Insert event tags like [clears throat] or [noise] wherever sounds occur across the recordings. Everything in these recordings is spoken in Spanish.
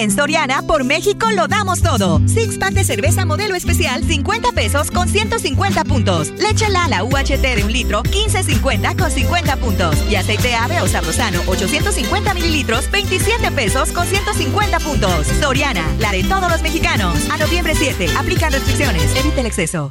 En Soriana, por México lo damos todo. Six pack de cerveza modelo especial, 50 pesos con 150 puntos. Leche Lala UHT de un litro, 15.50 con 50 puntos. Y aceite ave o sabrosano, 850 mililitros, 27 pesos con 150 puntos. Soriana, la de todos los mexicanos. A noviembre 7, aplican restricciones. Evite el exceso.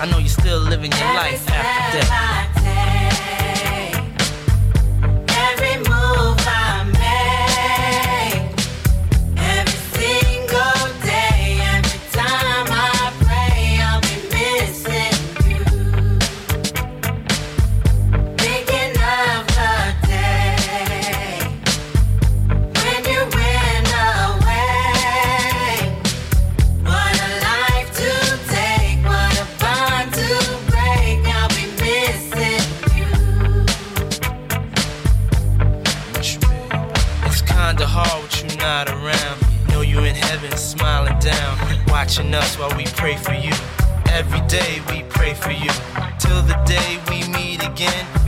I know you're still living your life after death. Every move I us while we pray for you. Every day we pray for you. Till the day we meet again.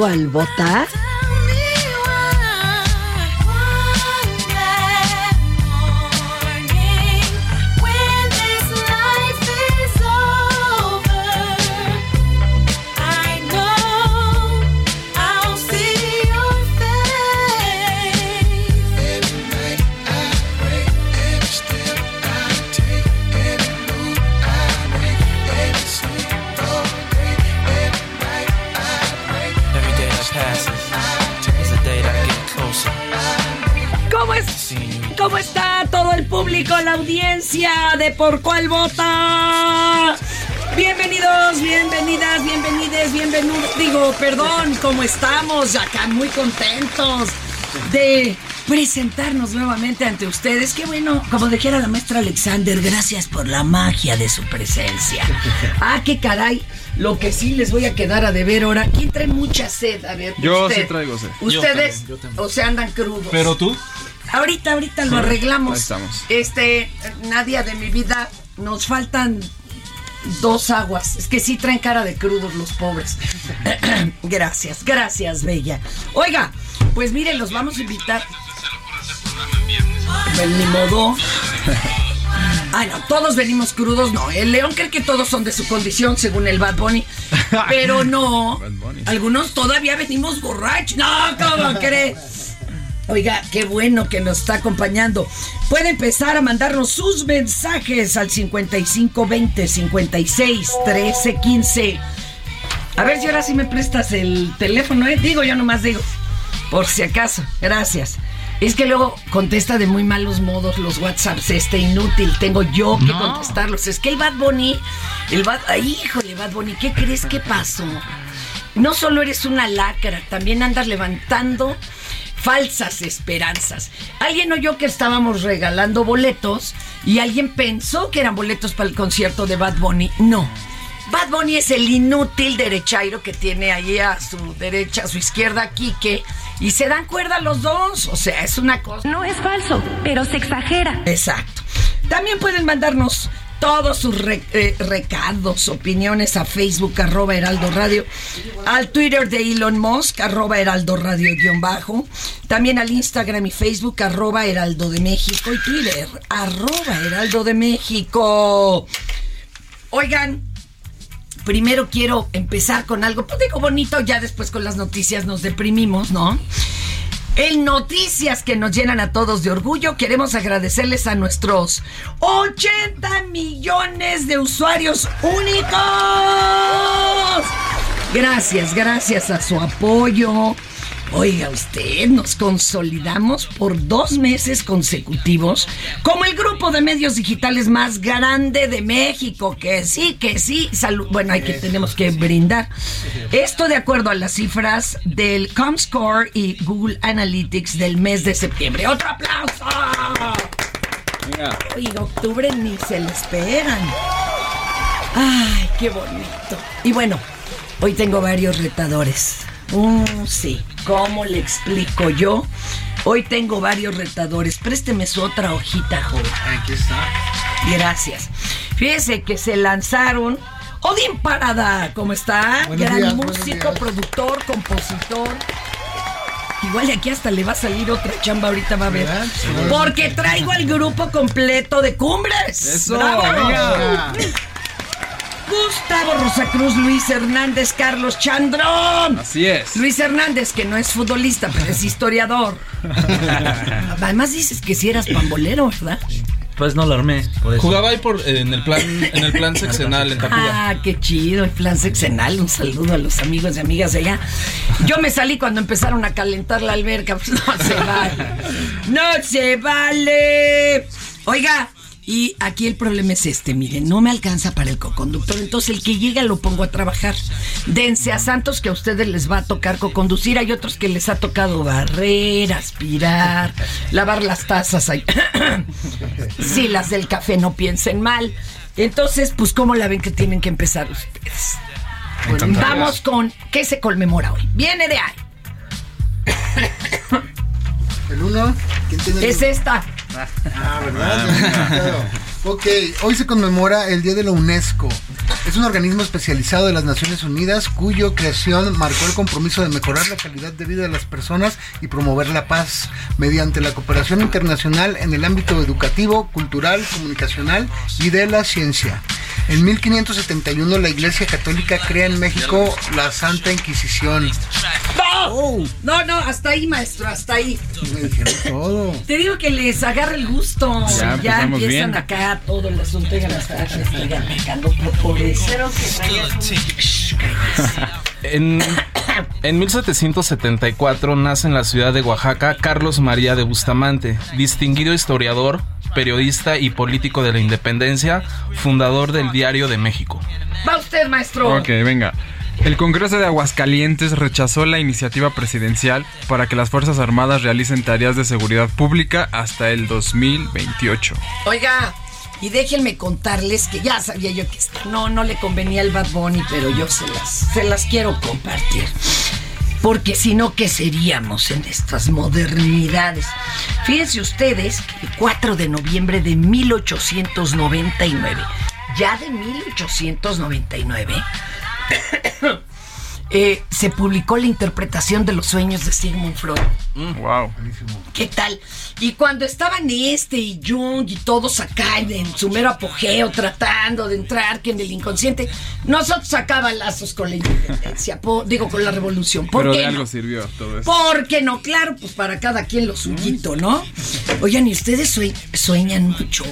You. ¿Por ¿Cómo está todo el público, la audiencia de Por Cuál Vota? Bienvenidos, bienvenidas, bienvenides, bienvenidos. Digo, perdón, ¿cómo estamos? Acá muy contentos de presentarnos nuevamente ante ustedes. Qué bueno, como dijera la maestra Alexander, gracias por la magia de su presencia. Ah, qué caray. Lo que sí les voy a quedar a deber ahora. ¿Quién trae mucha sed? A ver, Yo usted. sí traigo sed. Ustedes, o sea, andan crudos. Pero tú, Ahorita, ahorita lo arreglamos. Ahí estamos. Este, Nadia de mi vida, nos faltan dos aguas. Es que sí traen cara de crudos los pobres. [laughs] gracias, gracias, Bella. Oiga, pues miren, los vamos a invitar. Pues ni modo. [laughs] Ay, no, todos venimos crudos, no. El león cree que todos son de su condición, según el Bad Bunny. Pero [laughs] no. Bunny. Algunos todavía venimos borrachos. No, ¿cómo cree? Oiga, qué bueno que nos está acompañando. Puede empezar a mandarnos sus mensajes al 5520 56 13 15. A ver si ahora sí me prestas el teléfono, ¿eh? Digo, yo nomás digo. Por si acaso. Gracias. Es que luego contesta de muy malos modos los WhatsApps, este inútil. Tengo yo que contestarlos. Es que el Bad Bunny, el Bad. Ay, híjole, Bad Bunny, ¿qué crees que pasó? No solo eres una lacra, también andas levantando falsas esperanzas. Alguien oyó que estábamos regalando boletos y alguien pensó que eran boletos para el concierto de Bad Bunny. No. Bad Bunny es el inútil derechairo que tiene ahí a su derecha, a su izquierda, Quique, y se dan cuerda los dos. O sea, es una cosa. No es falso, pero se exagera. Exacto. También pueden mandarnos todos sus eh, recados, opiniones a Facebook, arroba Heraldo Radio, al Twitter de Elon Musk, arroba Heraldo Radio guion bajo, también al Instagram y Facebook, arroba Heraldo de México y Twitter, arroba Heraldo de México. Oigan, primero quiero empezar con algo, pues digo bonito, ya después con las noticias nos deprimimos, ¿no? En noticias que nos llenan a todos de orgullo, queremos agradecerles a nuestros 80 millones de usuarios únicos. Gracias, gracias a su apoyo. Oiga usted, nos consolidamos por dos meses consecutivos como el grupo de medios digitales más grande de México. Que sí, que sí. Salud. Bueno, hay que tenemos que brindar. Esto de acuerdo a las cifras del Comscore y Google Analytics del mes de septiembre. ¡Otro aplauso! Oiga, octubre ni se le esperan. Ay, qué bonito. Y bueno, hoy tengo varios retadores. Mm, sí, ¿cómo le explico yo? Hoy tengo varios retadores. Présteme su otra hojita, joven. Aquí está. Gracias. Fíjese que se lanzaron. Odín Parada, ¿cómo está? Buenos Gran días, músico, productor, compositor. Igual de aquí hasta le va a salir otra chamba, ahorita va a ver. Porque traigo al grupo completo de Cumbres. Eso, ¡Bravo! venga. Gustavo Rosacruz, Luis Hernández, Carlos Chandrón. así es. Luis Hernández, que no es futbolista, pero es historiador. [laughs] Además dices que si eras pambolero, ¿verdad? Pues no lo armé. Por eso. Jugaba ahí por, en el plan, en el plan sexenal en Tacuba. Ah, qué chido, el plan sexenal. Un saludo a los amigos y amigas de allá. Yo me salí cuando empezaron a calentar la alberca. Pues [laughs] no se vale. No se vale. Oiga, y aquí el problema es este, miren, no me alcanza para el coconductor, entonces el que llega lo pongo a trabajar. Dense a Santos que a ustedes les va a tocar coconducir, hay otros que les ha tocado barrer, aspirar, lavar las tazas. ahí. [coughs] sí, las del café no piensen mal. Entonces, pues, ¿cómo la ven que tienen que empezar ustedes? Vamos con, ¿qué se conmemora hoy? Viene de ahí. [coughs] El uno. ¿Quién tiene el Es uno? esta. Ah, ¿verdad? Ok, hoy se conmemora el Día de la UNESCO. Es un organismo especializado de las Naciones Unidas cuyo creación marcó el compromiso de mejorar la calidad de vida de las personas y promover la paz mediante la cooperación internacional en el ámbito educativo, cultural, comunicacional y de la ciencia. En 1571 la Iglesia Católica crea en México la Santa Inquisición. ¡No! No, no, hasta ahí, maestro, hasta ahí. Me dijeron todo. Te digo que les agarra el gusto. Ya empiezan bien. acá todo el asunto. Oigan, hasta que sigan pecando por eso. En, en 1774 nace en la ciudad de Oaxaca Carlos María de Bustamante, distinguido historiador, periodista y político de la independencia, fundador del Diario de México. Va usted, maestro. Ok, venga. El Congreso de Aguascalientes rechazó la iniciativa presidencial para que las Fuerzas Armadas realicen tareas de seguridad pública hasta el 2028. Oiga, y déjenme contarles que ya sabía yo que esto no, no le convenía al Bad Bunny, pero yo se las, se las quiero compartir. Porque si no, ¿qué seríamos en estas modernidades? Fíjense ustedes que el 4 de noviembre de 1899, ya de 1899, eh, se publicó la interpretación de los sueños de Sigmund Freud. Wow. ¿Qué tal? Y cuando estaban este y Jung y todos acá en, en su mero apogeo tratando de entrar que en el inconsciente, nosotros sacaban lazos con la independencia, po- digo con la revolución. ¿Por Pero qué de no? algo sirvió todo eso. ¿Por qué no? Claro, pues para cada quien lo suyito, ¿no? Oigan, ¿y ustedes sue- sueñan mucho?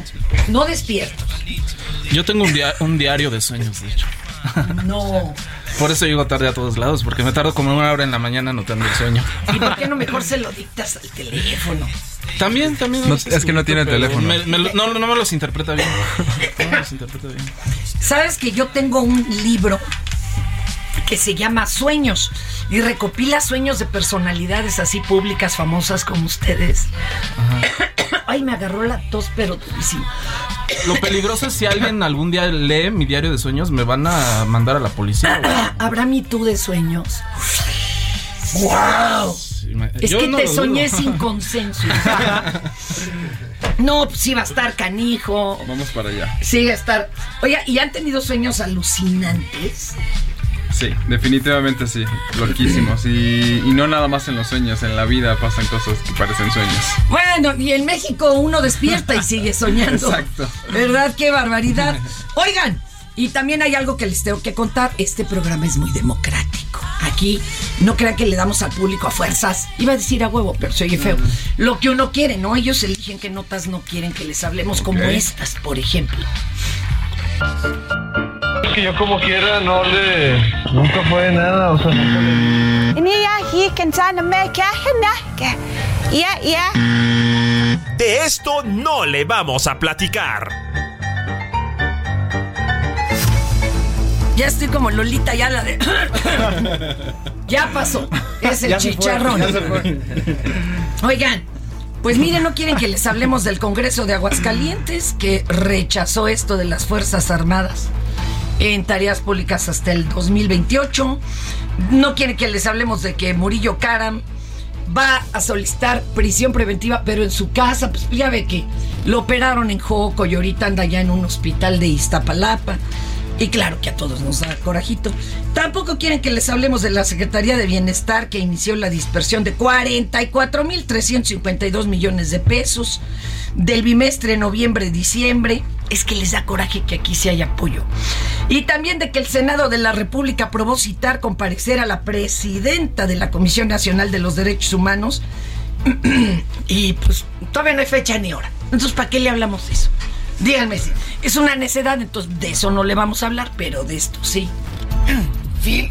No despierto. Yo tengo un, dia- un diario de sueños, de hecho. No. Por eso llego tarde a todos lados, porque me tardo como una hora en la mañana anotando el sueño. ¿Y por qué no mejor se lo dictas al teléfono? También, también. No, es que no tiene teléfono. me- me lo- no, no me los interpreta bien. No me los interpreta bien. ¿Sabes que yo tengo un libro que se llama Sueños y recopila sueños de personalidades así públicas, famosas como ustedes? Ay, me agarró la tos, pero durísimo. Lo peligroso es si alguien algún día lee mi diario de sueños, me van a mandar a la policía. güey. ¿Habrá mi tú de sueños? ¡Wow! Sí, me- Es yo que no te soñé dudo. [laughs] sin consenso. No, pues sí va a estar canijo. Vamos para allá. Sí va a estar. Oiga, ¿y han tenido sueños alucinantes? Sí, definitivamente sí. Loquísimos. Y, y no nada más en los sueños, en la vida pasan cosas que parecen sueños. Bueno, y en México uno despierta y sigue soñando. [laughs] Exacto. ¿Verdad? ¡Qué barbaridad! Oigan, y también hay algo que les tengo que contar. Este programa es muy democrático. Aquí no crean que le damos al público a fuerzas. Iba a decir a huevo, pero se oye feo. Lo que uno quiere, ¿no? Ellos eligen qué notas no quieren que les hablemos, como estas, por ejemplo. Es que yo como quiera no le... Nunca fue nada, o sea, nunca le... De esto no le vamos a platicar. Ya estoy como Lolita, ya la de. [laughs] ya pasó. Es el Ya se fue, chicharrón. ya se fue. Oigan, pues miren, no quieren que les hablemos del Congreso de Aguascalientes que rechazó esto de las Fuerzas Armadas en tareas públicas hasta el 2028. No quieren que les hablemos de que Murillo Karam va a solicitar prisión preventiva, pero en su casa, pues ya ve que lo operaron en Joco y ahorita anda ya en un hospital de Iztapalapa. Y claro que a todos nos da corajito. Tampoco quieren que les hablemos de la Secretaría de Bienestar que inició la dispersión de 44.352 millones de pesos del bimestre noviembre-diciembre. Es que les da coraje que aquí sí hay apoyo. Y también de que el Senado de la República aprobó citar comparecer a la presidenta de la Comisión Nacional de los Derechos Humanos. [clears throat] y pues todavía no hay fecha ni hora. Entonces, ¿para qué le hablamos de eso? Díganme si es una necedad, entonces de eso no le vamos a hablar, pero de esto sí. [clears throat] Phil.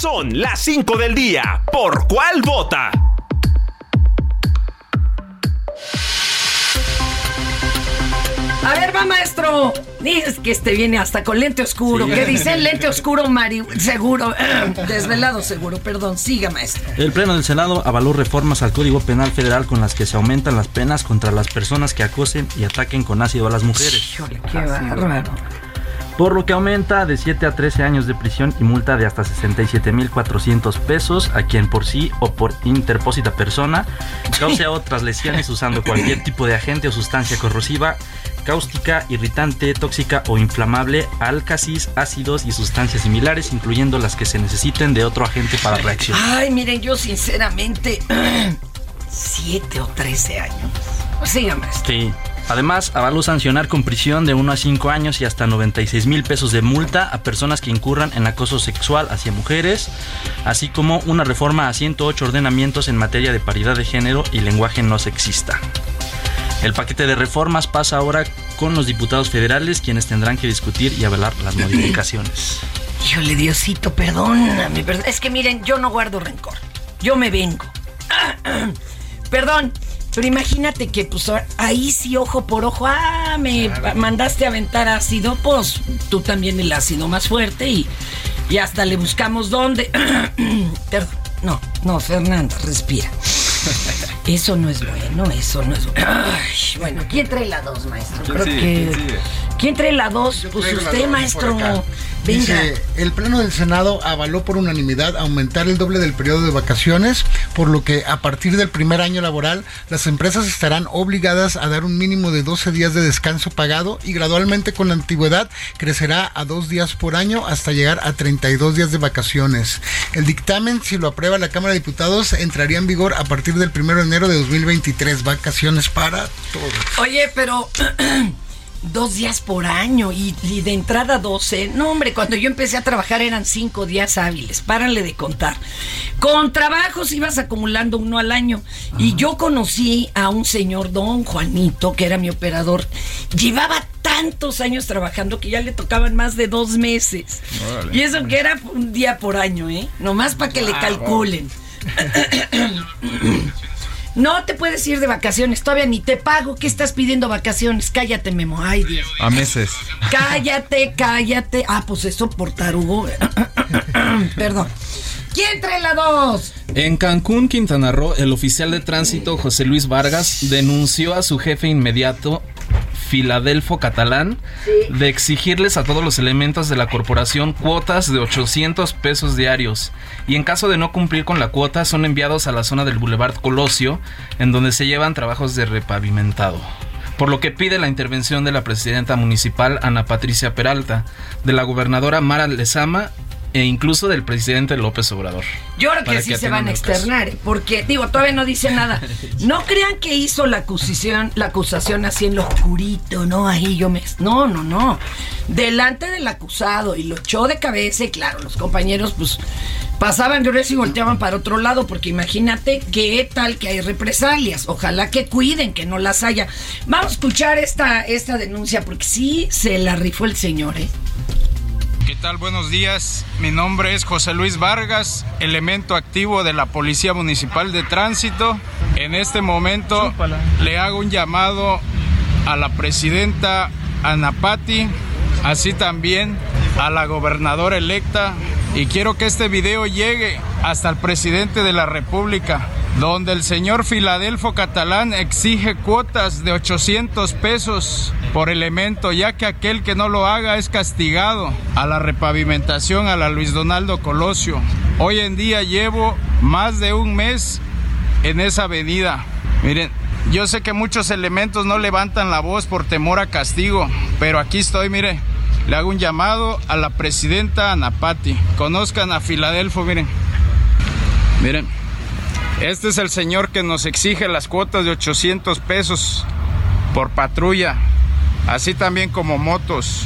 Son las 5 del día. ¿Por cuál vota? A ver, va maestro. Dices que este viene hasta con lente oscuro. Sí. ¿Qué dice lente oscuro, Mari? Seguro. [clears throat] Desvelado seguro, perdón. Siga, maestro. El Pleno del Senado avaló reformas al Código Penal Federal con las que se aumentan las penas contra las personas que acosen y ataquen con ácido a las mujeres. Híjole, qué bárbaro. Por lo que aumenta de 7 a 13 años de prisión y multa de hasta 67.400 pesos a quien por sí o por interpósita persona cause otras lesiones usando cualquier [laughs] tipo de agente o sustancia corrosiva, cáustica, irritante, tóxica o inflamable, álcasis, ácidos y sustancias similares, incluyendo las que se necesiten de otro agente para reaccionar. Ay, miren, yo sinceramente. [clears throat] Siete o trece años. Siga, maestro. Sí. Además, avaló sancionar con prisión de 1 a 5 años y hasta 96 mil pesos de multa a personas que incurran en acoso sexual hacia mujeres, así como una reforma a 108 ordenamientos en materia de paridad de género y lenguaje no sexista. El paquete de reformas pasa ahora con los diputados federales, quienes tendrán que discutir y avalar las [clears throat] modificaciones. Híjole, Diosito, perdóname. perdón. Es que miren, yo no guardo rencor. Yo me vengo. [clears throat] Perdón, pero imagínate que pues ahí sí ojo por ojo, ah, me mandaste a aventar ácido, pues tú también el ácido más fuerte y, y hasta le buscamos dónde. [clears throat] Perdón, no, no, Fernanda, respira. [laughs] Eso no es bueno, eso no es bueno. [coughs] Ay, bueno, ¿quién trae la dos, maestro? ¿Quién Creo sigue? que. ¿Quién sigue? ¿Quién trae la dos? Pues usted, dos, maestro. Venga. Dice, el Pleno del Senado avaló por unanimidad aumentar el doble del periodo de vacaciones, por lo que a partir del primer año laboral las empresas estarán obligadas a dar un mínimo de 12 días de descanso pagado y gradualmente con la antigüedad crecerá a dos días por año hasta llegar a 32 días de vacaciones. El dictamen, si lo aprueba la Cámara de Diputados, entraría en vigor a partir del 1 de enero de 2023. Vacaciones para todos. Oye, pero [clears throat] dos días por año y, y de entrada 12. No, hombre, cuando yo empecé a trabajar eran cinco días hábiles. Párale de contar. Con trabajos ibas acumulando uno al año. Y yo conocí a un señor, don Juanito, que era mi operador. Llevaba tantos años trabajando que ya le tocaban más de dos meses. Órale. Y eso que era un día por año, ¿eh? Nomás para que le calculen. [clears throat] [clears throat] No te puedes ir de vacaciones, todavía ni te pago. ¿Qué estás pidiendo vacaciones? Cállate, Memo. Ay, Dios. A meses. Cállate, cállate. Ah, pues eso por tarugo. [laughs] Perdón. ¿Quién trae la dos? En Cancún, Quintana Roo, el oficial de tránsito José Luis Vargas denunció a su jefe inmediato, Filadelfo Catalán, de exigirles a todos los elementos de la corporación cuotas de 800 pesos diarios. Y en caso de no cumplir con la cuota, son enviados a la zona del Boulevard Colosio, en donde se llevan trabajos de repavimentado. Por lo que pide la intervención de la presidenta municipal Ana Patricia Peralta, de la gobernadora Mara Lezama e incluso del presidente López Obrador. Yo creo que sí se van a externar, porque digo, todavía no dice nada. [laughs] No crean que hizo la acusación, la acusación así en lo oscurito, no, ahí yo me. No, no, no. Delante del acusado y lo echó de cabeza y claro, los compañeros pues pasaban grueso y volteaban para otro lado, porque imagínate qué tal que hay represalias. Ojalá que cuiden, que no las haya. Vamos a escuchar esta, esta denuncia, porque sí se la rifó el señor, ¿eh? ¿Qué tal? Buenos días. Mi nombre es José Luis Vargas, elemento activo de la Policía Municipal de Tránsito. En este momento le hago un llamado a la presidenta Anapati, así también a la gobernadora electa y quiero que este video llegue hasta el presidente de la República, donde el señor Filadelfo Catalán exige cuotas de 800 pesos por elemento, ya que aquel que no lo haga es castigado a la repavimentación a la Luis Donaldo Colosio. Hoy en día llevo más de un mes en esa avenida. Miren, yo sé que muchos elementos no levantan la voz por temor a castigo, pero aquí estoy, mire. Le hago un llamado a la presidenta Anapati. Conozcan a Filadelfo, miren. Miren, este es el señor que nos exige las cuotas de 800 pesos por patrulla, así también como motos.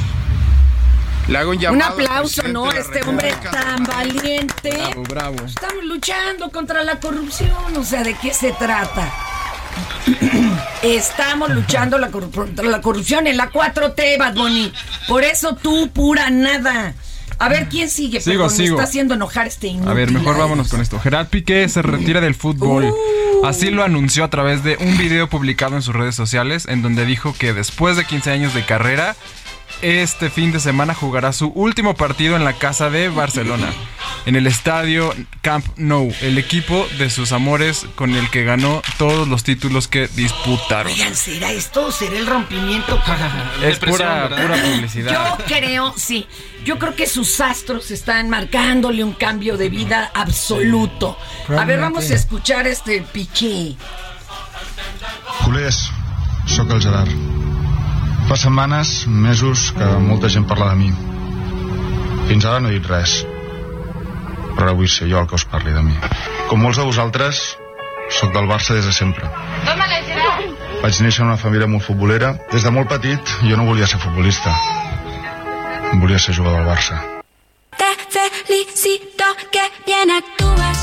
Le hago un Un llamado. al aplauso, ¿no? Este hombre tan valiente. Bravo, bravo. Estamos luchando contra la corrupción, o sea, ¿de qué se trata? Estamos luchando la contra la corrupción en la 4T, Bad Bunny. Por eso tú, pura nada. A ver, ¿quién sigue? Sigo, Perdón, me sigo. está haciendo enojar este inútil. A ver, mejor vámonos con esto. Gerard Piqué se retira del fútbol. Así lo anunció a través de un video publicado en sus redes sociales en donde dijo que después de 15 años de carrera, este fin de semana jugará su último partido en la casa de Barcelona, en el estadio Camp Nou, el equipo de sus amores con el que ganó todos los títulos que disputaron. Oigan, ¿será esto? ¿Será el rompimiento? [laughs] Es pura, pura publicidad. Yo creo, sí. Yo creo que sus astros están marcándole un cambio de vida absoluto. A ver, vamos a escuchar este piqué. Culers, sóc el Gerard. Fa setmanes, mesos, que molta gent parla de mi. Fins ara no he dit res. Però ara vull ser jo el que us parli de mi. Com molts de vosaltres, sóc del Barça des de sempre. Vaig néixer en una família molt futbolera. Des de molt petit jo no volia ser futbolista. Volia ser jugador del Barça. Te felicito que bien actúas.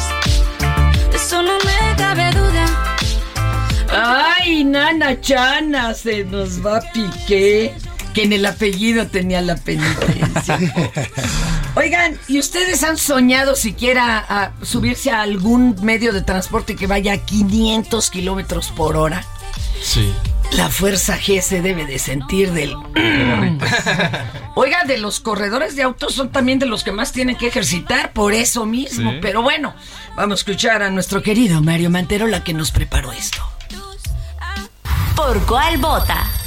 De eso no me cabe duda. Ay, Nana Chana, se nos va Piqué, que en el apellido tenía la penitencia. [laughs] Oigan, ¿y ustedes han soñado siquiera a subirse a algún medio de transporte que vaya a 500 kilómetros por hora? Sí. La fuerza G se debe de sentir del... [clears throat] Oiga, de los corredores de autos son también de los que más tienen que ejercitar por eso mismo. Sí. Pero bueno, vamos a escuchar a nuestro querido Mario Manterola que nos preparó esto. ¿Por cuál vota?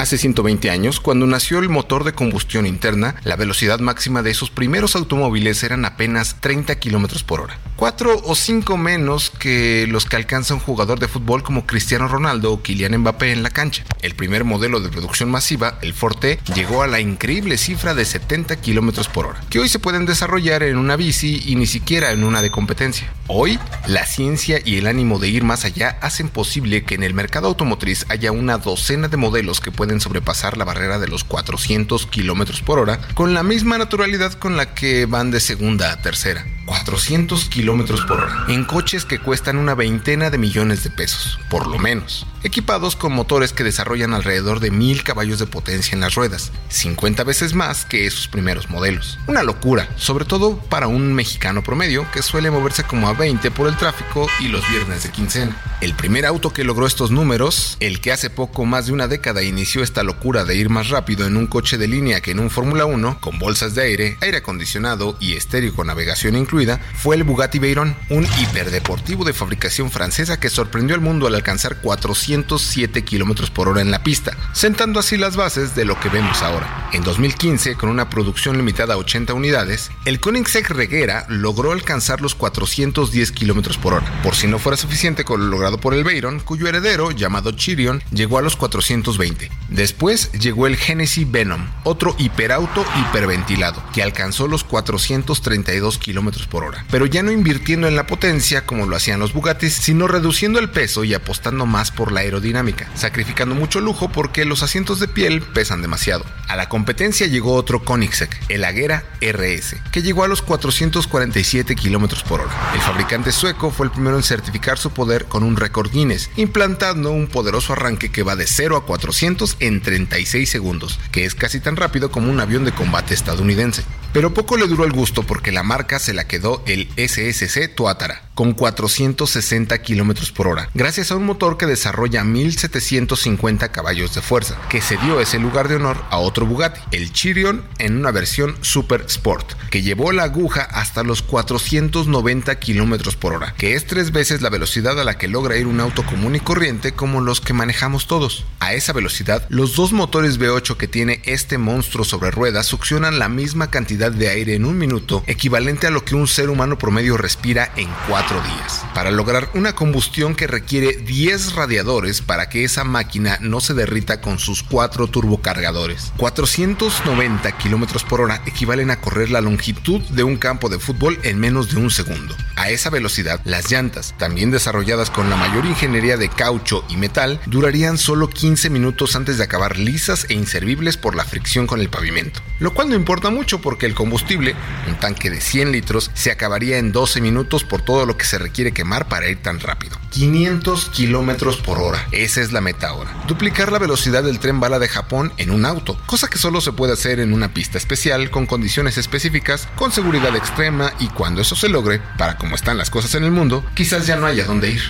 Hace 120 años, cuando nació el motor de combustión interna, la velocidad máxima de esos primeros automóviles eran apenas 30 kilómetros por hora. Cuatro o cinco menos que los que alcanza un jugador de fútbol como Cristiano Ronaldo o Kylian Mbappé en la cancha. El primer modelo de producción masiva, el Forte, llegó a la increíble cifra de 70 kilómetros por hora, que hoy se pueden desarrollar en una bici y ni siquiera en una de competencia. Hoy, la ciencia y el ánimo de ir más allá hacen posible que en el mercado automotriz haya una docena de modelos que pueden sobrepasar la barrera de los 400 kilómetros por hora con la misma naturalidad con la que van de segunda a tercera. 400 kilómetros por hora en coches que cuestan una veintena de millones de pesos, por lo menos, equipados con motores que desarrollan alrededor de mil caballos de potencia en las ruedas, 50 veces más que esos primeros modelos. Una locura, sobre todo para un mexicano promedio que suele moverse como a 20 por el tráfico y los viernes de quincena. El primer auto que logró estos números, el que hace poco más de una década inició esta locura de ir más rápido en un coche de línea que en un Fórmula 1, con bolsas de aire, aire acondicionado y estéreo con navegación incluida, fue el Bugatti Veyron, un hiperdeportivo de fabricación francesa que sorprendió al mundo al alcanzar 407 kilómetros por hora en la pista, sentando así las bases de lo que vemos ahora. En 2015, con una producción limitada a 80 unidades, el Koenigsegg Reguera logró alcanzar los 410 kilómetros por hora, por si no fuera suficiente con lo logrado por el Veyron, cuyo heredero, llamado Chirion, llegó a los 420. Después llegó el Genesis Venom, otro hiperauto hiperventilado, que alcanzó los 432 kilómetros por hora, pero ya no invirtiendo en la potencia como lo hacían los Bugattis, sino reduciendo el peso y apostando más por la aerodinámica, sacrificando mucho lujo porque los asientos de piel pesan demasiado. A la competencia llegó otro Koenigsegg, el Agera RS, que llegó a los 447 kilómetros por hora. El fabricante sueco fue el primero en certificar su poder con un récord Guinness, implantando un poderoso arranque que va de 0 a 400 en 36 segundos, que es casi tan rápido como un avión de combate estadounidense. Pero poco le duró el gusto porque la marca se la quedó el SSC Tuatara, con 460 kilómetros por hora, gracias a un motor que desarrolla 1750 caballos de fuerza, que se dio ese lugar de honor a otro Bugatti, el Chirion, en una versión Super Sport, que llevó la aguja hasta los 490 kilómetros por hora, que es tres veces la velocidad a la que logra ir un auto común y corriente como los que manejamos todos. A esa velocidad, los dos motores V8 que tiene este monstruo sobre ruedas succionan la misma cantidad de aire en un minuto, equivalente a lo que un ser humano promedio respira en días. Para lograr una combustión que requiere 10 radiadores para que esa máquina no se derrita con sus cuatro turbocargadores. 490 kilómetros por hora equivalen a correr la longitud de un campo de fútbol en menos de un segundo. A esa velocidad, las llantas, también desarrolladas con la mayor ingeniería de caucho y metal, durarían solo 15 minutos antes de acabar lisas e inservibles por la fricción con el pavimento. Lo cual no importa mucho porque el combustible, un tanque de 100 litros, se acabaría en 12 minutos por todo lo que se requiere quemar para ir tan rápido. 500 kilómetros por hora. Esa es la meta ahora. Duplicar la velocidad del tren bala de Japón en un auto, cosa que solo se puede hacer en una pista especial, con condiciones específicas, con seguridad extrema y cuando eso se logre, para como están las cosas en el mundo, quizás ya no haya dónde ir.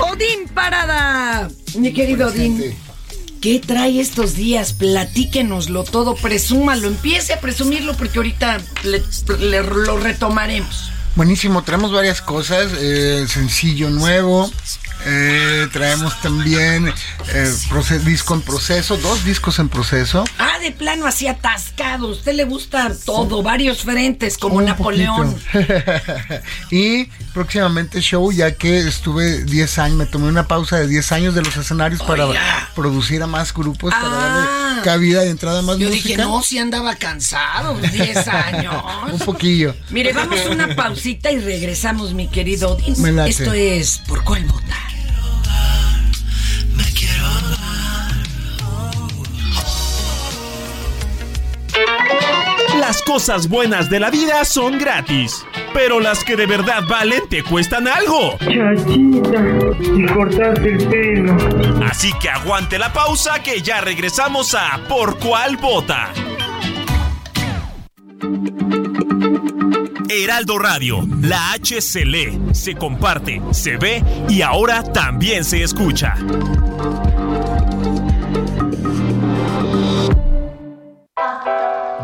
Odín Parada. Mi querido Odín. ¿Qué trae estos días? Platíquenoslo todo, presúmalo, empiece a presumirlo porque ahorita le- le- lo retomaremos. Buenísimo, traemos varias cosas. eh, sencillo nuevo. Eh, traemos también eh, disco en proceso, dos discos en proceso. Ah, de plano así atascado. Usted le gusta todo, varios frentes, como Un Napoleón. [laughs] y próximamente show, ya que estuve 10 años, me tomé una pausa de 10 años de los escenarios para producir a más grupos, para Ah. darle cabida y entrada a más Yo música. dije, no, si andaba cansado, 10 [laughs] años. Un poquillo. Mire, vamos a una pausita y regresamos, mi querido Odín. Esto es ¿Por cuál vota? Las cosas buenas de la vida son gratis, pero las que de verdad valen te cuestan algo. y cortaste el pelo. Así que aguante la pausa que ya regresamos a Por cuál vota. Heraldo Radio, la H se lee, se comparte, se ve y ahora también se escucha.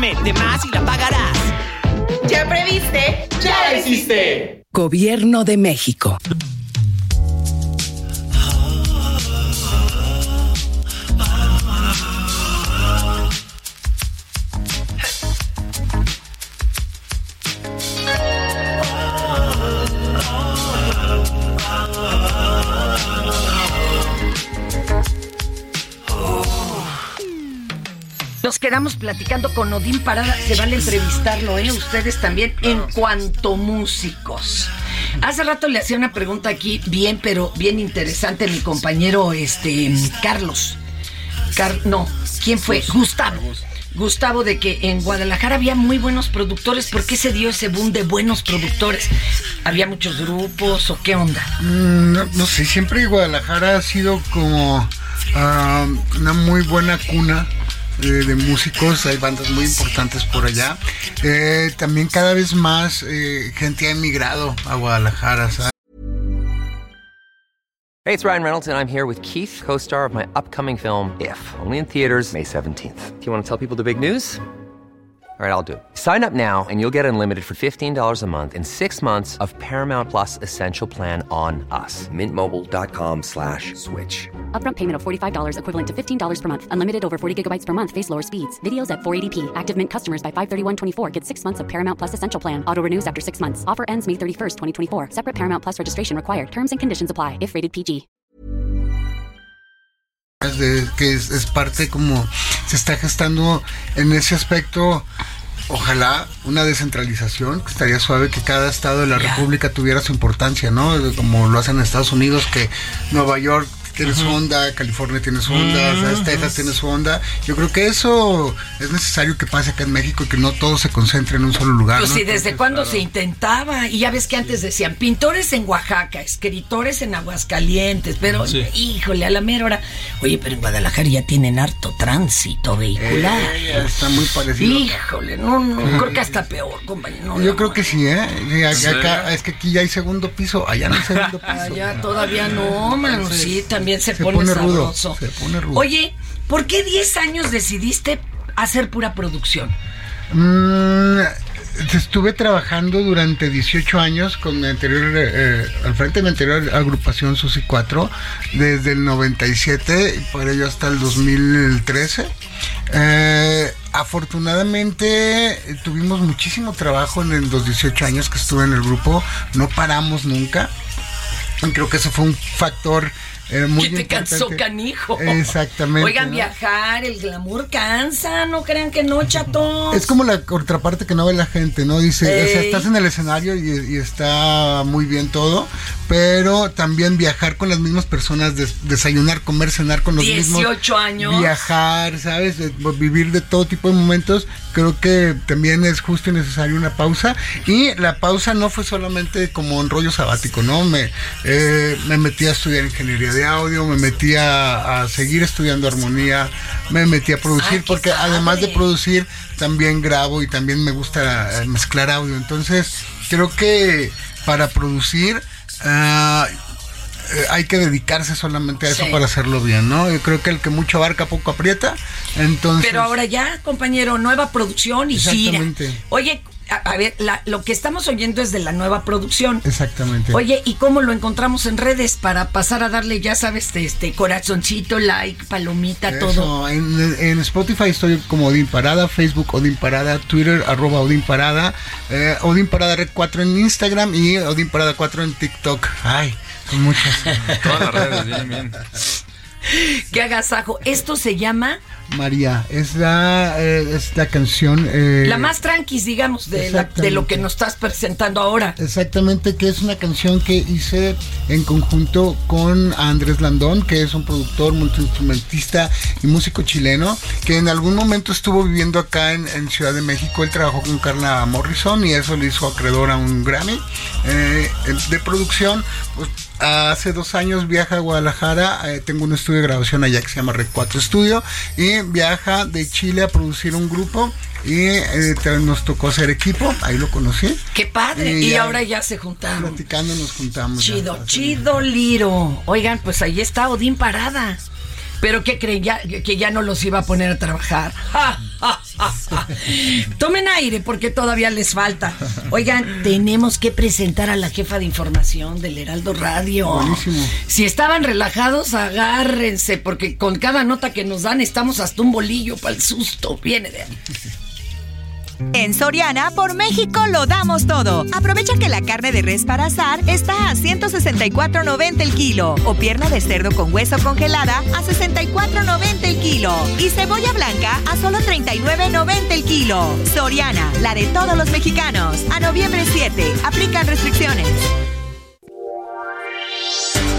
De más y la pagarás. ¿Ya previste? ¡Ya la hiciste! Gobierno de México. Nos quedamos platicando con Odín Parada. Se vale entrevistarlo, ¿eh? Ustedes también, en cuanto músicos. Hace rato le hacía una pregunta aquí, bien, pero bien interesante, mi compañero este Carlos. Car- no, ¿quién fue? Gustavo. Gustavo, de que en Guadalajara había muy buenos productores. ¿Por qué se dio ese boom de buenos productores? ¿Había muchos grupos o qué onda? Mm, No, no sé, siempre Guadalajara ha sido como ah, una muy buena cuna de músicos, hay bandas muy importantes por allá. Eh, también cada vez más eh, gente ha emigrado a Guadalajara, ¿sabes? Hey, it's Ryan Reynolds, and I'm here with Keith, co star of my upcoming film, If, only in theaters, May 17th. Do you want to tell people the big news? All right, I'll do it. Sign up now and you'll get unlimited for $15 a month in six months of Paramount Plus Essential Plan on us. Mintmobile.com slash switch. Upfront payment of $45 equivalent to $15 per month. Unlimited over 40 gigabytes per month. Face lower speeds. Videos at 480p. Active Mint customers by 531.24 get six months of Paramount Plus Essential Plan. Auto renews after six months. Offer ends May 31st, 2024. Separate Paramount Plus registration required. Terms and conditions apply if rated PG. de- que es, es parte como se está gestando en ese aspecto. Ojalá una descentralización, que estaría suave que cada estado de la República tuviera su importancia, ¿no? Como lo hacen en Estados Unidos, que Nueva York tiene su onda, California tiene su onda, Ujú. ¿sabes? Texas tiene su onda. Yo creo que eso es necesario que pase acá en México y que no todo se concentre en un solo lugar. Pues ¿no? sí, desde cuándo claro. se intentaba. Y ya ves que antes decían pintores en Oaxaca, escritores en Aguascalientes, pero Sí. híjole, a la mera hora. Oye, pero en Guadalajara ya tienen harto tránsito vehicular. Eh, está muy parecido. Híjole, no, no, creo que hasta peor, compañero. no, Yo creo que sí, ¿eh? Sí, acá- ¿Sí? acá- es que aquí ya hay segundo piso, allá no hay segundo [laughs] piso. Allá todavía no, mano, sí, también se, se pone, pone rudo, se pone rudo. Oye, ¿por qué 10 años decidiste hacer pura producción? Mm, estuve trabajando durante 18 años con mi anterior, eh, al frente de mi anterior agrupación Susi 4, desde el 97 y por ello hasta el 2013. Eh, afortunadamente eh, tuvimos muchísimo trabajo en los 18 años que estuve en el grupo, no paramos nunca. Creo que eso fue un factor eh, muy que te cansó canijo. Exactamente, Oigan, ¿no? viajar, el glamour cansa, no crean que no, chatos. Es como la contraparte que no ve la gente, ¿no? Dice, o sea, estás en el escenario y, y está muy bien todo, pero también viajar con las mismas personas, des- desayunar, comer, cenar con los mismos. 18 años. Viajar, ¿sabes? Vivir de todo tipo de momentos, creo que también es justo y necesario una pausa. Y la pausa no fue solamente como un rollo sabático, ¿no? Me, eh, me metí a estudiar ingeniería de audio, me metí a, a seguir estudiando armonía, me metí a producir, porque además de producir, también grabo y también me gusta eh, mezclar audio. Entonces, creo que para producir... ah, hay que dedicarse solamente a eso Sí. para hacerlo bien, ¿no? Yo creo que el que mucho abarca poco aprieta, entonces... Pero ahora ya, compañero, nueva producción y gira. Exactamente. Oye, a, a ver, la- lo que estamos oyendo es de la nueva producción. Exactamente. Oye, ¿y cómo lo encontramos en redes para pasar a darle, ya sabes, este corazoncito, like, palomita, todo? En, en Spotify estoy como Odín Parada, Facebook Odín Parada, Twitter arroba Odín Parada, eh, Odín Parada Red 4 en Instagram y Odín Parada 4 en TikTok. Ay, muchas. Todas las redes, bien, bien. Qué agasajo. Esto se llama María, es la, eh, es la canción... eh, la más tranquis, digamos, de, la- de lo que nos estás presentando ahora. Exactamente, que es una canción que hice en conjunto con Andrés Landón, que es un productor, multiinstrumentista y músico chileno, que en algún momento estuvo viviendo acá en, en Ciudad de México. Él trabajó con Carla Morrison y eso le hizo acreedor a un Grammy eh, de producción. Pues, Hace dos años viaja a Guadalajara, tengo un estudio de grabación allá que se llama Red 4 Studio y viaja de Chile a producir un grupo y eh, nos tocó hacer equipo, ahí lo conocí. Qué padre. Y Y, ya- ahora ya se juntaron. Platicando nos juntamos. ya. Chido, chido, Liro. Oigan, pues ahí está Odín Parada. Pero ¿qué creen? Ya, que ya no los iba a poner a trabajar. Ja, ja, ja, ja. Tomen aire porque todavía les falta. Oigan, tenemos que presentar a la jefa de información del Heraldo Radio. Buenísimo. Si estaban relajados, agárrense porque con cada nota que nos dan estamos hasta un bolillo para el susto. Viene de ahí. En Soriana, por México lo damos todo. Aprovecha que la carne de res para asar está a 164.90 el kilo o pierna de cerdo con hueso congelada a 64.90 el kilo y cebolla blanca a solo 39.90 el kilo. Soriana, la de todos los mexicanos. A noviembre 7, aplican restricciones.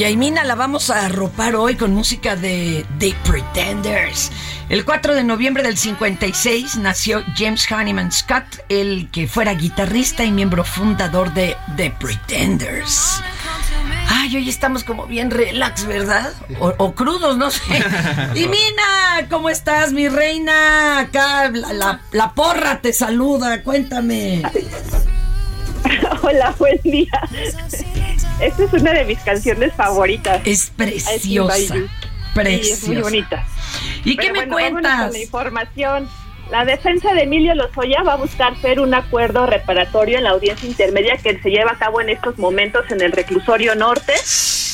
Y a Imina la vamos a arropar hoy con música de The Pretenders. El 4 de noviembre del 56 nació James Honeyman Scott, el que fuera guitarrista y miembro fundador de The Pretenders. Ay, hoy estamos como bien relax, ¿verdad? O, crudos, no sé. Y Mina, ¿cómo estás, mi reina? Acá la- la porra te saluda, cuéntame. [laughs] Hola, buen día. Esta es una de mis canciones favoritas. Es preciosa. Sí, es muy Preciosa. bonita. ¿Y qué me bueno, cuentas? con la información. La defensa de Emilio Lozoya va a buscar hacer un acuerdo reparatorio en la audiencia intermedia que se lleva a cabo en estos momentos en el reclusorio norte.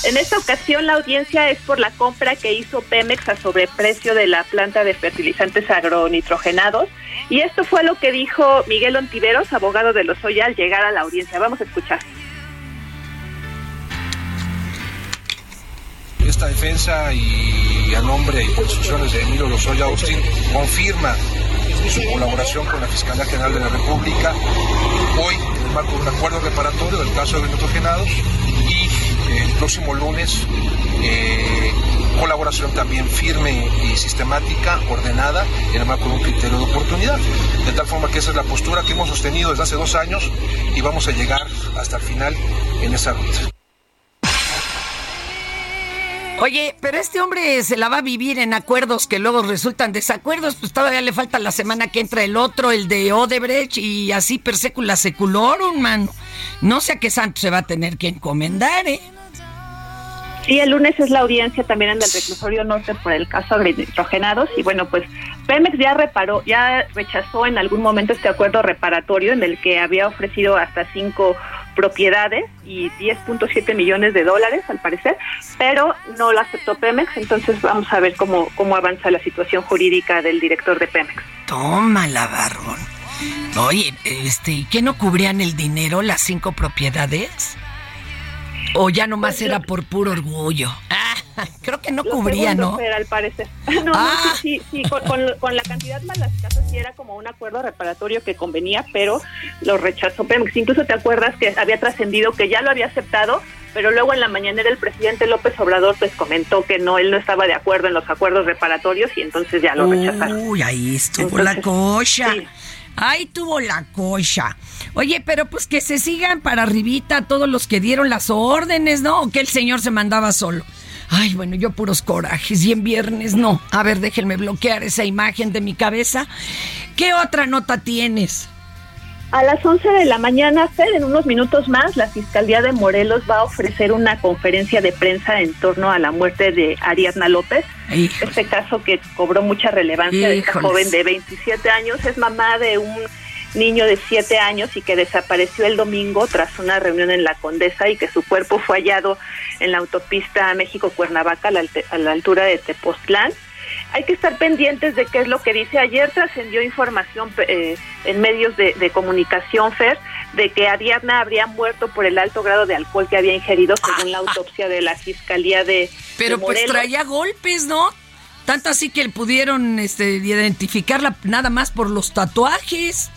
En esta ocasión la audiencia es por la compra que hizo Pemex a sobreprecio de la planta de fertilizantes agronitrogenados. Y esto fue lo que dijo Miguel Ontiveros, abogado de Lozoya, al llegar a la audiencia. Vamos a escuchar. Esta defensa y a nombre y por instrucciones de Emilio Lozoya Austin confirma su colaboración con la Fiscalía General de la República hoy en el marco de un acuerdo reparatorio del caso de nitrogenados y eh, el próximo lunes eh, colaboración también firme y sistemática, ordenada en el marco de un criterio de oportunidad. De tal forma que esa es la postura que hemos sostenido desde hace dos años y vamos a llegar hasta el final en esa ruta. Oye, pero este hombre se la va a vivir en acuerdos que luego resultan desacuerdos, pues todavía le falta la semana que entra el otro, el de Odebrecht, y así per secula seculorum, man. No sé a qué santo se va a tener que encomendar, ¿eh? Sí, el lunes es la audiencia también en el reclusorio norte por el caso de nitrogenados y bueno, pues Pemex ya reparó, ya rechazó en algún momento este acuerdo reparatorio en el que había ofrecido hasta propiedades y 10.7 millones de dólares al parecer, pero no lo aceptó Pemex, entonces vamos a ver cómo, cómo avanza la situación jurídica del director de Pemex. Tómala, barrón. Oye, este, ¿y qué no cubrían el dinero las cinco propiedades? ¿O ya nomás era por puro orgullo? Ah, [laughs] creo que no Lo cubría, ¿no? Al parecer. [laughs] No, no, Ah. sí, sí, sí, con, con- con la cantidad más las casas sí era como un acuerdo reparatorio que convenía, pero lo rechazó Pemex. Incluso te acuerdas que había trascendido que ya lo había aceptado, pero luego en la mañanera el presidente López Obrador pues comentó que no, él no estaba de acuerdo en los acuerdos reparatorios y entonces ya lo rechazaron. Uy, ahí estuvo la Entonces, cocha. sí. Ahí tuvo la cocha. Oye, pero pues que se sigan para arribita todos los que dieron las órdenes, ¿no? O que el señor se mandaba solo. Ay, bueno, yo puros corajes. Y en viernes no. A ver, déjenme bloquear esa imagen de mi cabeza. ¿Qué otra nota tienes? A las 11 de la mañana, en unos minutos más, la Fiscalía de Morelos va a ofrecer una conferencia de prensa en torno a la muerte de Ariadna López. Este caso que cobró mucha relevancia de esta joven de 27 años, es mamá de un niño de 7 años y que desapareció el domingo tras una reunión en la Condesa y que su cuerpo fue hallado en la autopista México-Cuernavaca a la, alte- a la altura de Tepoztlán. Hay que estar pendientes de qué es lo que dice. Ayer trascendió información eh, en medios de, de comunicación, Fer, de que Ariadna habría muerto por el alto grado de alcohol que había ingerido, según la autopsia de la Fiscalía de Pero de pues traía golpes, ¿no? Tanto así que pudieron este, identificarla nada más por los tatuajes.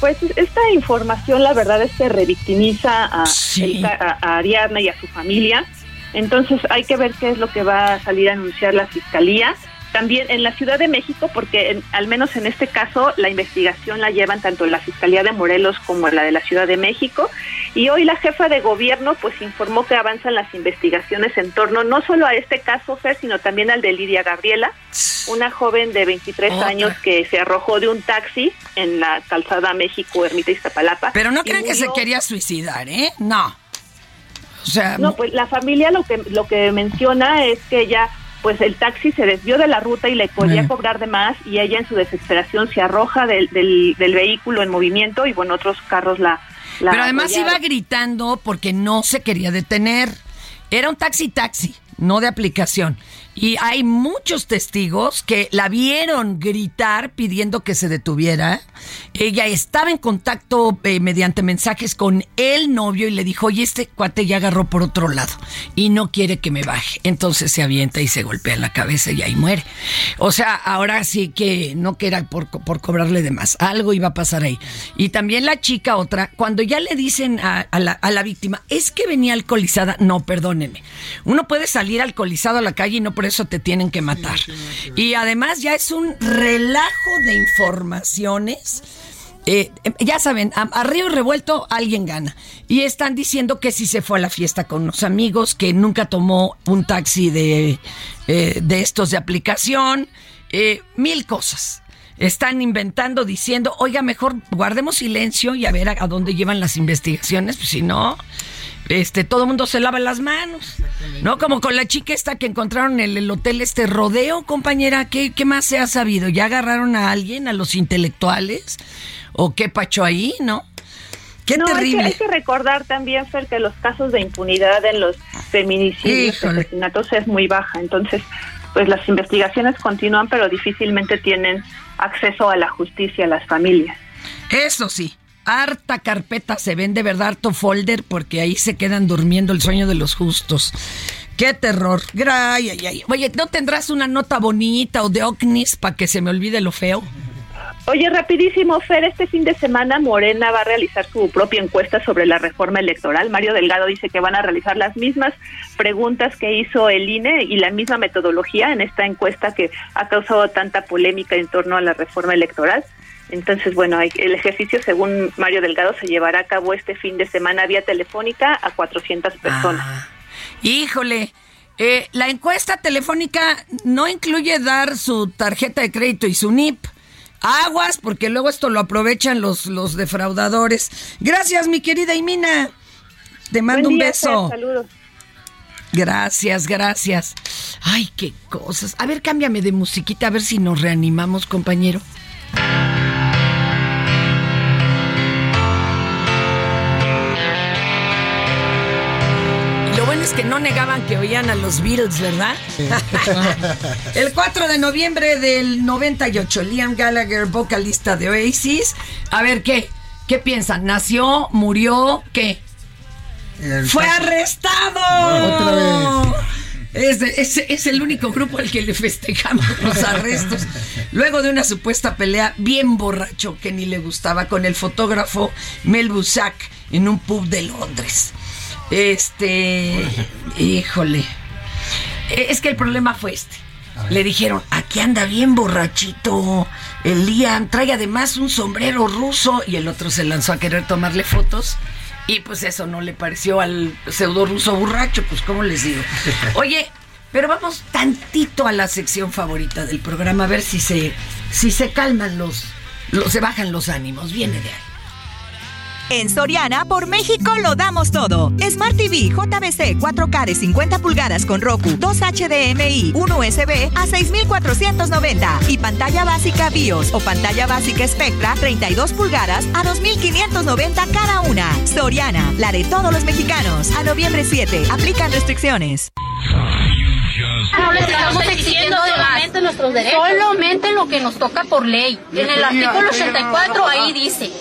Pues esta información la verdad es que revictimiza a, el a- a Ariadna y a su familia. Entonces hay que ver qué es lo que va a salir a anunciar la fiscalía. También en la Ciudad de México, porque en- al menos en este caso la investigación la llevan tanto la Fiscalía de Morelos como la de la Ciudad de México. Y hoy la jefa de gobierno pues informó que avanzan las investigaciones en torno no solo a este caso, Fer, sino también al de Lidia Gabriela, una joven de 23 Otra. años que se arrojó de un taxi en la calzada México, Ermita Iztapalapa. Pero no creen que se quería suicidar, ¿eh? No. O sea, No, pues la familia lo que lo que menciona es que ella pues el taxi se desvió de la ruta y le podía Eh. cobrar de más y ella en su desesperación se arroja del, del, del vehículo en movimiento y bueno, otros carros la... la Pero además iba gritando porque no se quería detener. Era un taxi taxi, no de aplicación. Y hay muchos testigos que la vieron gritar pidiendo que se detuviera. Ella estaba en contacto eh, mediante mensajes con el novio y le dijo, oye, este cuate ya agarró por otro lado y no quiere que me baje. Entonces se avienta y se golpea en la cabeza y ahí muere. O sea, ahora sí que no que por, por cobrarle de más. Algo iba a pasar ahí. Y también la chica otra, cuando ya le dicen a, la, a la víctima, es que venía alcoholizada, no, perdónenme. Uno puede salir alcoholizado a la calle y no por eso te tienen que matar. Y además ya es un relajo de informaciones. Eh, eh, ya saben, a, a río revuelto alguien gana. Y están diciendo que si se fue a la fiesta con los amigos, que nunca tomó un taxi de, eh, de estos de aplicación, eh, mil cosas. Están inventando, diciendo, oiga, mejor guardemos silencio y a ver a, a dónde llevan las investigaciones, pues si no, este, todo el mundo se lava las manos. ¿No? Como con la chica esta que encontraron en el hotel este rodeo, compañera, ¿qué, qué más se ha sabido? ¿Ya agarraron a alguien, a los intelectuales? ¿O qué pacho ahí, no? Qué No, hay que- terrible. Hay que, recordar también, Fer, que los casos de impunidad en los feminicidios, Híjole. asesinatos es muy baja. Entonces, pues las investigaciones continúan, pero difícilmente tienen acceso a la justicia a las familias. Eso sí, harta carpeta se ven de verdad, harto folder, porque ahí se quedan durmiendo el sueño de los justos. Qué terror. Ay. Oye, ¿no tendrás una nota bonita o de ovnis para que se me olvide lo feo? Oye, rapidísimo, Fer, este fin de semana Morena va a realizar su propia encuesta sobre la reforma electoral. Mario Delgado dice que van a realizar las mismas preguntas que hizo el INE y la misma metodología en esta encuesta que ha causado tanta polémica en torno a la reforma electoral. Entonces, bueno, el ejercicio, según Mario Delgado, se llevará a cabo este fin de semana vía telefónica a 400 personas. Híjole, eh, la encuesta telefónica no incluye dar su tarjeta de crédito y su NIP. Aguas, porque luego esto lo aprovechan los, los defraudadores. Gracias, mi querida Imina. Te mando Buen un día, beso. Saludos. Gracias, gracias. Ay, qué cosas. A ver, cámbiame de musiquita, a ver si nos reanimamos, compañero. Que no negaban que oían a los Beatles, ¿verdad? El 4 de noviembre del 98, Liam Gallagher, vocalista de Oasis. A ver, ¿qué? ¿Qué piensan? ¿Nació? ¿Murió? ¿Qué? El ¡Fue arrestado! Otra vez. Es, es- es el único grupo al que le festejamos [laughs] los arrestos. Luego de una supuesta pelea bien borracho que ni le gustaba con el fotógrafo Mel Busak en un pub de Londres. Este. Híjole. Eh, Es que el problema fue este. Le dijeron, aquí anda bien borrachito. El Liam trae además un sombrero ruso. Y el otro se lanzó a querer tomarle fotos. Y pues eso no le pareció al pseudo ruso borracho. Pues, ¿cómo les digo? [laughs] Oye, pero vamos tantito a la sección favorita del programa. A ver si se, si se calman los, los. se bajan los ánimos. Viene de ahí. En Soriana, por México lo damos todo. Smart TV JBC 4K de 50 pulgadas con Roku, 2 HDMI, 1 USB a 6,490. Y pantalla básica BIOS o pantalla básica Spectra 32 pulgadas a 2,590 cada una. Soriana, la de todos los mexicanos. A noviembre 7, aplican restricciones. No les estamos exigiendo solamente nuestros derechos. Solamente lo que nos toca por ley. En el artículo 84 ahí dice.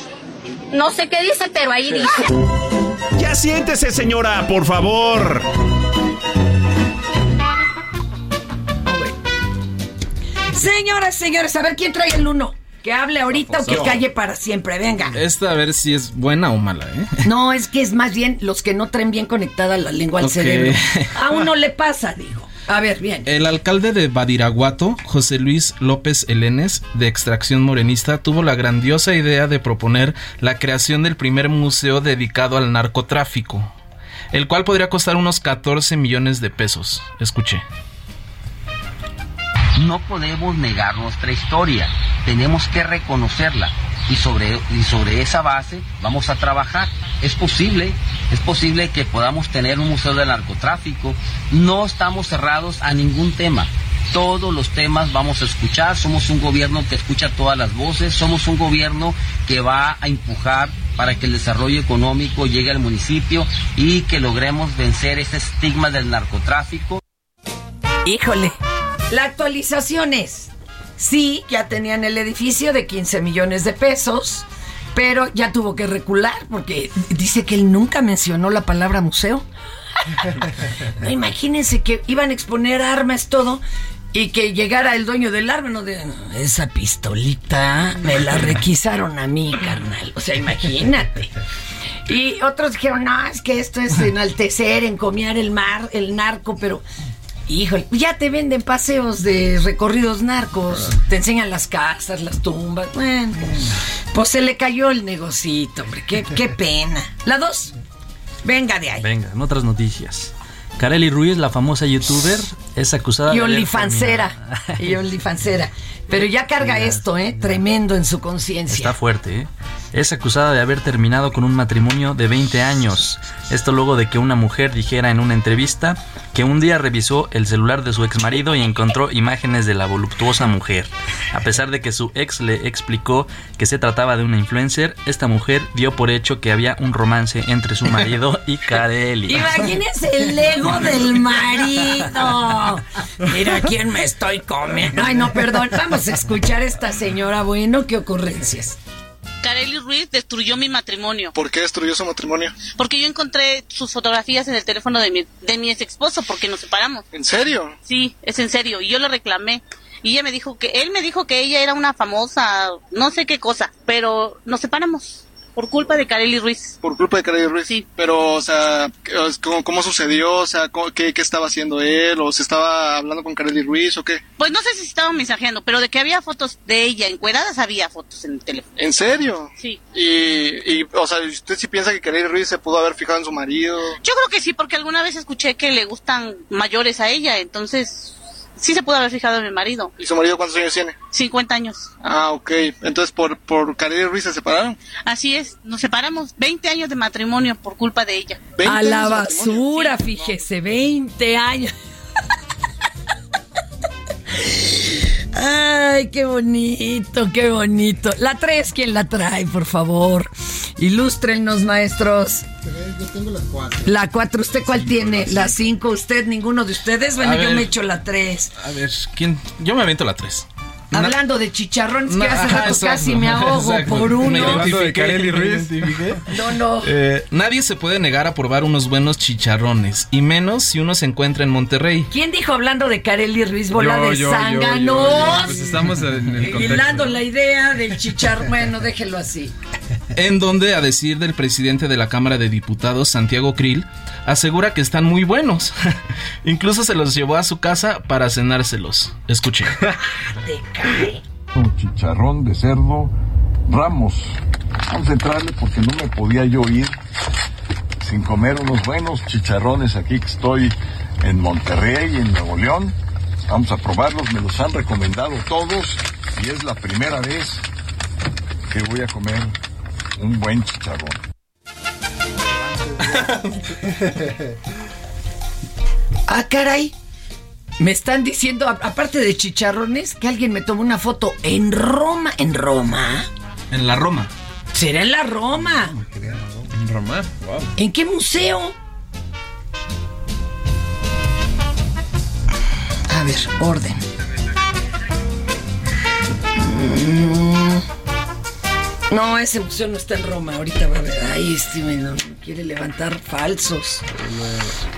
No sé qué dice, pero ahí dice. Ya siéntese, señora, por favor. Señoras, señores, a ver quién trae el uno. Que hable ahorita o que calle para siempre. Venga. Esta a ver si es buena o mala, ¿eh? No, es que es más bien los que no traen bien conectada la lengua al cerebro. [laughs] A uno le pasa, dijo. A ver, bien. El alcalde de Badiraguato, José Luis López Elenes, de extracción morenista, tuvo la grandiosa idea de proponer la creación del primer museo dedicado al narcotráfico, el cual podría costar unos 14 millones de pesos. Escuché. No podemos negar nuestra historia, tenemos que reconocerla y sobre, y sobre esa base vamos a trabajar. Es posible, es posible que podamos tener un museo del narcotráfico, no estamos cerrados a ningún tema. Todos los temas vamos a escuchar, somos un gobierno que escucha todas las voces, somos un gobierno que va a empujar para que el desarrollo económico llegue al municipio y que logremos vencer ese estigma del narcotráfico. Híjole. La actualización es, sí, ya tenían el edificio de 15 millones de pesos, pero ya tuvo que recular porque dice que él nunca mencionó la palabra museo. [laughs] No, imagínense que iban a exponer armas, todo, y que llegara el dueño del arma, no de esa pistolita me la requisaron a mí, carnal. O sea, imagínate. Y otros dijeron, no, es que esto es enaltecer, encomiar el mar, el narco, pero híjole, ya te venden paseos de recorridos narcos, te enseñan las casas, las tumbas, bueno, pues se le cayó el negocito, hombre, qué, [laughs] qué pena. La dos, venga de ahí. Venga, en otras noticias. Kareli Ruiz, la famosa youtuber, es acusada Y de haber OnlyFansera, y OnlyFansera. Pero ya carga esto, ¿eh? Tremendo en su conciencia. Está fuerte, ¿eh? Es acusada de haber terminado con un matrimonio de 20 años. Esto luego de que una mujer dijera en una entrevista que un día revisó el celular de su exmarido y encontró imágenes de la voluptuosa mujer. A pesar de que su ex le explicó que se trataba de una influencer, esta mujer dio por hecho que había un romance entre su marido y Kareli. [laughs] Imagínense el ego del marido. Mira quién me estoy comiendo. Ay, no, perdón. Vamos a escuchar a esta señora. Bueno, qué ocurrencias. Kareli Ruiz destruyó mi matrimonio. ¿Por qué destruyó su matrimonio? Porque yo encontré sus fotografías en el teléfono de mi, de mi ex esposo porque nos separamos. ¿En serio? Sí, es en serio. Y yo lo reclamé. Y ella me dijo que, él me dijo que ella era una famosa, no sé qué cosa, pero nos separamos por culpa de Kareli Ruiz. Por culpa de Kareli Ruiz. Sí. Pero, o sea, ¿cómo, cómo sucedió? O sea, ¿cómo- qué, ¿qué estaba haciendo él? ¿O se estaba hablando con Kareli Ruiz o qué? Pues no sé si estaba mensajeando, pero de que había fotos de ella encueradas, había fotos en el teléfono. ¿En serio? Sí. Y, y, o sea, ¿usted sí piensa que Kareli Ruiz se pudo haber fijado en su marido? Yo creo que sí, porque alguna vez escuché que le gustan mayores a ella, entonces sí se pudo haber fijado en mi marido. ¿Y su marido cuántos años tiene? 50 años. Ah, ok. Entonces, ¿por, por Kareli Ruiz se separaron? Así es, nos separamos 20 años de matrimonio por culpa de ella. A la basura, fíjese, 20 años. [laughs] Ay, qué bonito, qué bonito. La 3, ¿quién la trae, por favor? Ilústrenos, maestros. Yo tengo la 4. La 4, ¿usted cuál tiene? La 5, ¿usted? ¿Ninguno de ustedes? Bueno, A yo ver. me echo la 3. A ver, ¿quién? Yo me avento la 3. Hablando de chicharrones, que hace rato exacto, casi me ahogo exacto. por Me uno. identifiqué, me identifiqué. No, no. Eh, nadie se puede negar a probar unos buenos chicharrones, y menos si uno se encuentra en Monterrey. ¿Quién dijo hablando de Carelli Ruiz, bola Yo, de yo, zánganos? yo. Pues estamos en el contexto. Hilando la idea del chicharrón. Bueno, déjelo así. En donde, a decir del presidente de la Cámara de Diputados, Santiago Krill, asegura que están muy buenos. [laughs] Incluso se los llevó a su casa para cenárselos. Escuche. [laughs] Un chicharrón de cerdo Ramos. Vamos a entrarle porque no me podía yo ir sin comer unos buenos chicharrones aquí que estoy en Monterrey, en Nuevo León. Vamos a probarlos, me los han recomendado todos y es la primera vez que voy a comer un buen chicharrón. Ah, caray. Me están diciendo, aparte de chicharrones, que alguien me tomó una foto en Roma. ¿En Roma? En la Roma. ¿Será en la Roma? En Roma, wow. ¿En qué museo? A ver, orden. Mm. No, ese museo no está en Roma. Ahorita va a ver. Ay, este me no, quiere levantar falsos.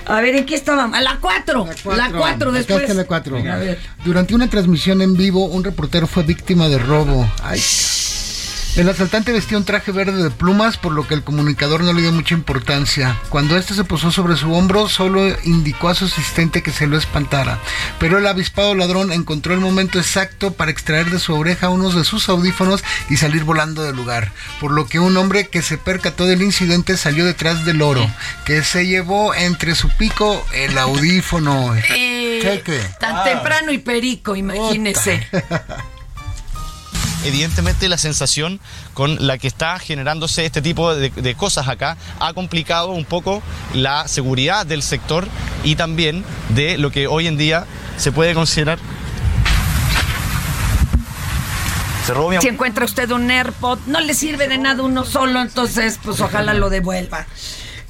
A ver, ¿en qué estábamos? A la 4. La 4 Acá después. está la 4. A ver. Durante una transmisión en vivo, un reportero fue víctima de robo. Ay. El asaltante vestía un traje verde de plumas, por lo que el comunicador no le dio mucha importancia. Cuando este se posó sobre su hombro, solo indicó a su asistente que se lo espantara. Pero el avispado ladrón encontró el momento exacto para extraer de su oreja unos de sus audífonos y salir volando del lugar. Por lo que un hombre que se percató del incidente salió detrás del oro, que se llevó entre su pico el audífono. Eh, Cheque. Tan temprano y perico, imagínese. [laughs] Evidentemente la sensación con la que está generándose este tipo de, de cosas acá ha complicado un poco la seguridad del sector y también de lo que hoy en día se puede considerar. Se robó mi Si encuentra usted un AirPod, no le sirve de nada uno solo, entonces pues ojalá lo devuelva.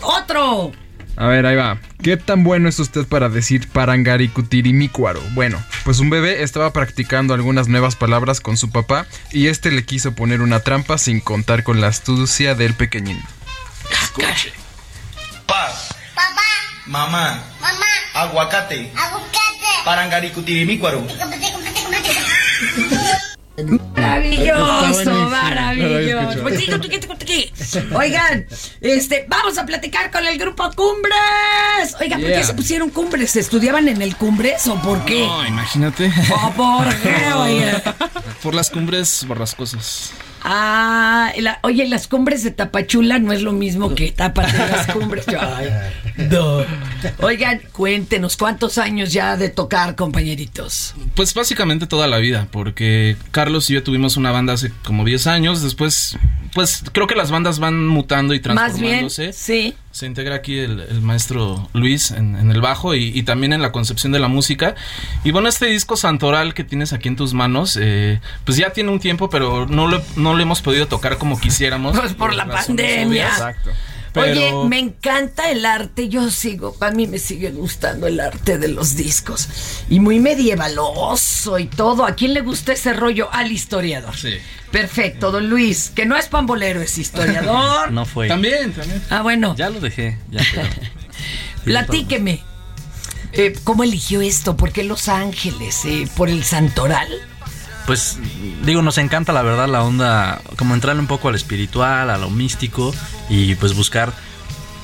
¡Otro! A ver, ahí va. ¿Qué tan bueno es usted para decir parangaricutirimícuaro? Bueno, pues un bebé estaba practicando algunas nuevas palabras con su papá y este le quiso poner una trampa sin contar con la astucia del pequeñín. Escuche. Pa. Mamá. Mamá. Aguacate. Aguacate. Parangaricutirimícuaro. Maravilloso, Oigan, este, vamos a platicar con el grupo Cumbres. Oiga, ¿por qué Yeah. se pusieron Cumbres? ¿Se estudiaban en el Cumbres o por qué? No, imagínate. ¿O por qué, oye? Por las cumbres borrascosas. Ah, la- oye, las cumbres de Tapachula no es lo mismo que [laughs] tapas de las cumbres. [laughs] Ay, no. Oigan, cuéntenos, ¿cuántos años ya de tocar, compañeritos? Pues básicamente toda la vida, porque Carlos y yo tuvimos una banda hace como 10 años, después, pues creo que las bandas van mutando y Más bien, transformándose. sí. Se integra aquí el, el maestro Luis en, en el bajo y, y también en la concepción de la música. Y bueno, este disco Santoral que tienes aquí en tus manos, eh, pues ya tiene un tiempo, pero no lo, no lo hemos podido tocar como quisiéramos. [laughs] Pues por la pandemia. obvias. Exacto. Pero- Oye, me encanta el arte. Yo sigo, a mí me sigue gustando el arte de los discos. Y muy medievaloso y todo. ¿A quién le gusta ese rollo? Al historiador. Sí. Perfecto, don Luis, que no es pambolero, es historiador. [laughs] No fue. También, también. Ah, bueno. Ya lo dejé. Ya, pero- [laughs] Platíqueme. Eh, ¿Cómo eligió esto? ¿Por qué Los Ángeles? Eh, ¿Por el Santoral? Pues digo, nos encanta la verdad la onda, como entrarle un poco al espiritual, a lo místico y pues buscar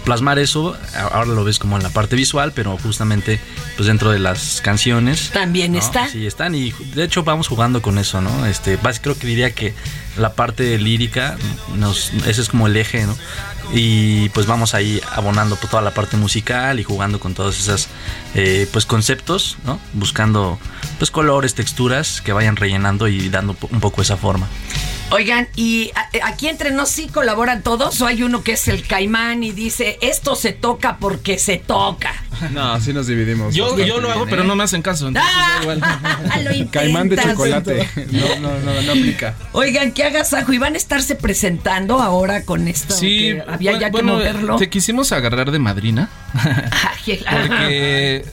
plasmar eso. Ahora lo ves como en la parte visual, pero justamente pues dentro de las canciones. También ¿no? está. Sí, están y de hecho vamos jugando con eso, ¿no? Este, creo que diría que la parte lírica, nos, ese es como el eje, ¿no? Y pues vamos ahí abonando toda la parte musical y jugando con todos esos eh, pues conceptos, ¿no? Buscando pues colores, texturas que vayan rellenando y dando un poco esa forma. Oigan, ¿y a- aquí entre nos sí colaboran todos o hay uno que es el caimán y dice, esto se toca porque se toca? No, así nos dividimos. Yo, yo lo hago, pero no me hacen caso. entonces da igual. Lo [laughs] Caimán de chocolate. No, no, no, no aplica. Oigan, qué agasajo. ¿Y van a estarse presentando ahora con esto? Sí, que había ya que bueno, moverlo. te quisimos agarrar de madrina. [laughs] Porque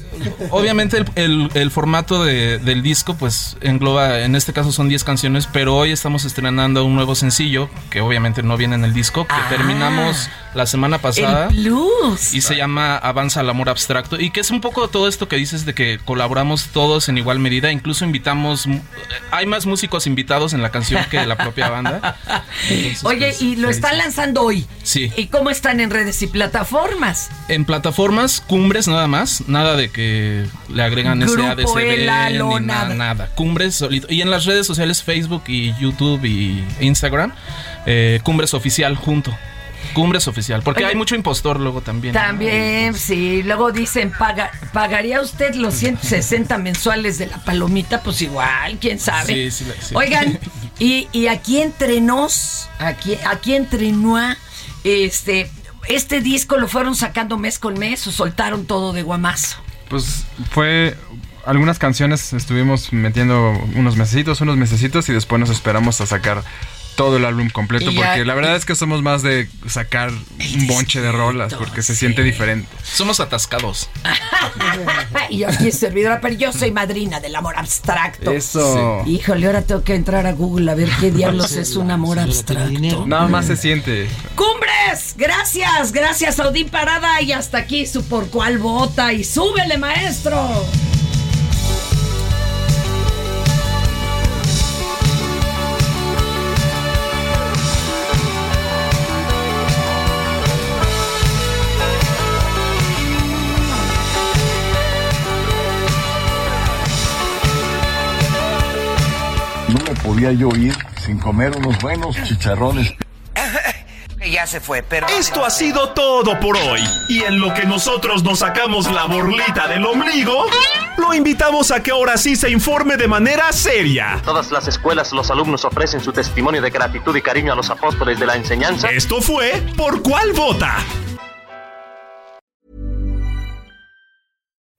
obviamente el, el- el formato de- del disco pues engloba, en este caso son 10 canciones, pero hoy estamos estrenando un nuevo sencillo que obviamente no viene en el disco, que terminamos la semana pasada. El blues. Y se llama Avanza el amor abstracto. Y que es un poco todo esto que dices de que colaboramos todos en igual medida. Incluso invitamos. Hay más músicos invitados en la canción que la propia banda. [laughs] Entonces, Oye, pues, y lo feliz. están lanzando hoy. Sí. ¿Y cómo están en redes y plataformas? En plataformas, cumbres nada más. Nada de que le agregan ese Grupo ADCB Elalo, ni nada, nada. Cumbres solito. Y en las redes sociales, Facebook y YouTube y Instagram, eh, Cumbres Oficial junto. Cumbres Oficial. Porque Oye. hay mucho impostor luego también. También, sí. Luego dicen, paga, ¿pagaría usted los [laughs] 160 mensuales de la palomita? Pues igual, quién sabe. Sí, sí, sí. Oigan, [laughs] y, y aquí entre nos, aquí, aquí entre este, este disco lo fueron sacando mes con mes o soltaron todo de guamazo. Pues fue. Algunas canciones estuvimos metiendo unos mesecitos, unos mesecitos y después nos esperamos a sacar todo el álbum completo ya- porque la verdad es que somos más de sacar un bonche de rolas porque se siente diferente. Somos atascados. [laughs] y yo aquí servidora, pero yo soy madrina del amor abstracto. Eso. Sí. Híjole, ahora tengo que entrar a Google a ver qué [laughs] diablos es un amor abstracto. Nada más se siente. ¡Cumbres! Gracias, gracias, Audín Parada. Y hasta aquí su por cual bota. Y súbele, maestro. Podía yo ir sin comer unos buenos chicharrones. [laughs] Ya se fue, pero... Esto ha sido todo por hoy. Y en lo que nosotros nos sacamos la borlita del ombligo, lo invitamos a que ahora sí se informe de manera seria. Todas las escuelas, los alumnos ofrecen su testimonio de gratitud y cariño a los apóstoles de la enseñanza. Esto fue Por cuál vota.